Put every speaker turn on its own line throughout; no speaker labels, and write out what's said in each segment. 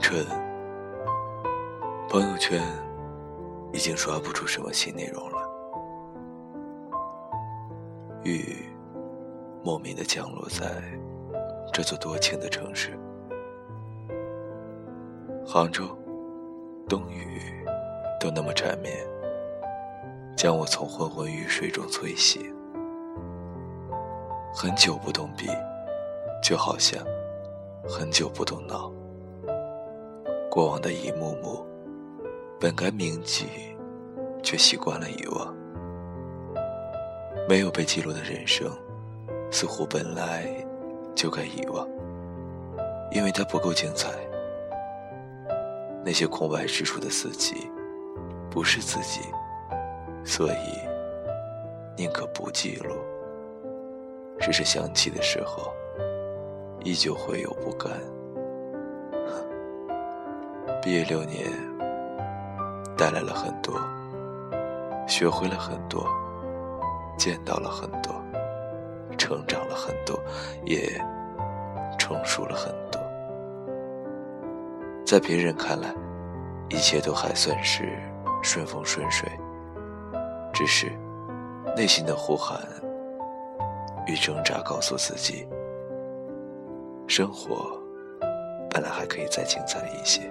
春，朋友圈已经刷不出什么新内容了。雨莫名的降落在这座多情的城市，杭州，冬雨都那么缠绵，将我从昏昏欲睡中催醒。很久不动笔，就好像很久不动脑。过往的一幕幕，本该铭记，却习惯了遗忘。没有被记录的人生，似乎本来就该遗忘，因为它不够精彩。那些空白之处的四季，不是自己，所以宁可不记录。只是想起的时候，依旧会有不甘。毕业六年，带来了很多，学会了很多，见到了很多，成长了很多，也成熟了很多。在别人看来，一切都还算是顺风顺水，只是内心的呼喊与挣扎告诉自己，生活本来还可以再精彩一些。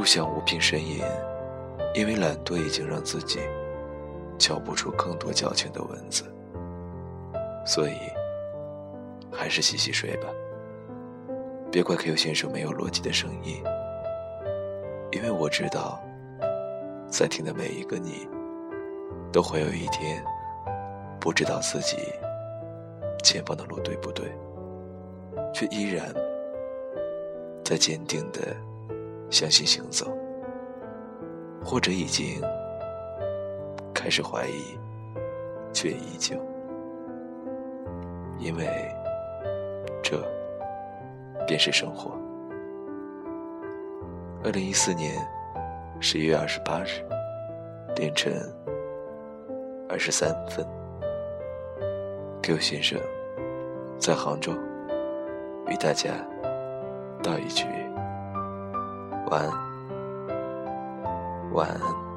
不想无病呻吟，因为懒惰已经让自己敲不出更多矫情的文字，所以还是洗洗睡吧。别怪 Q 先生没有逻辑的声音，因为我知道，在听的每一个你，都会有一天不知道自己前方的路对不对，却依然在坚定的。相信行走，或者已经开始怀疑，却依旧，因为这便是生活。二零一四年十一月二十八日凌晨二十三分，Q 先生在杭州与大家道一句。晚安，晚安。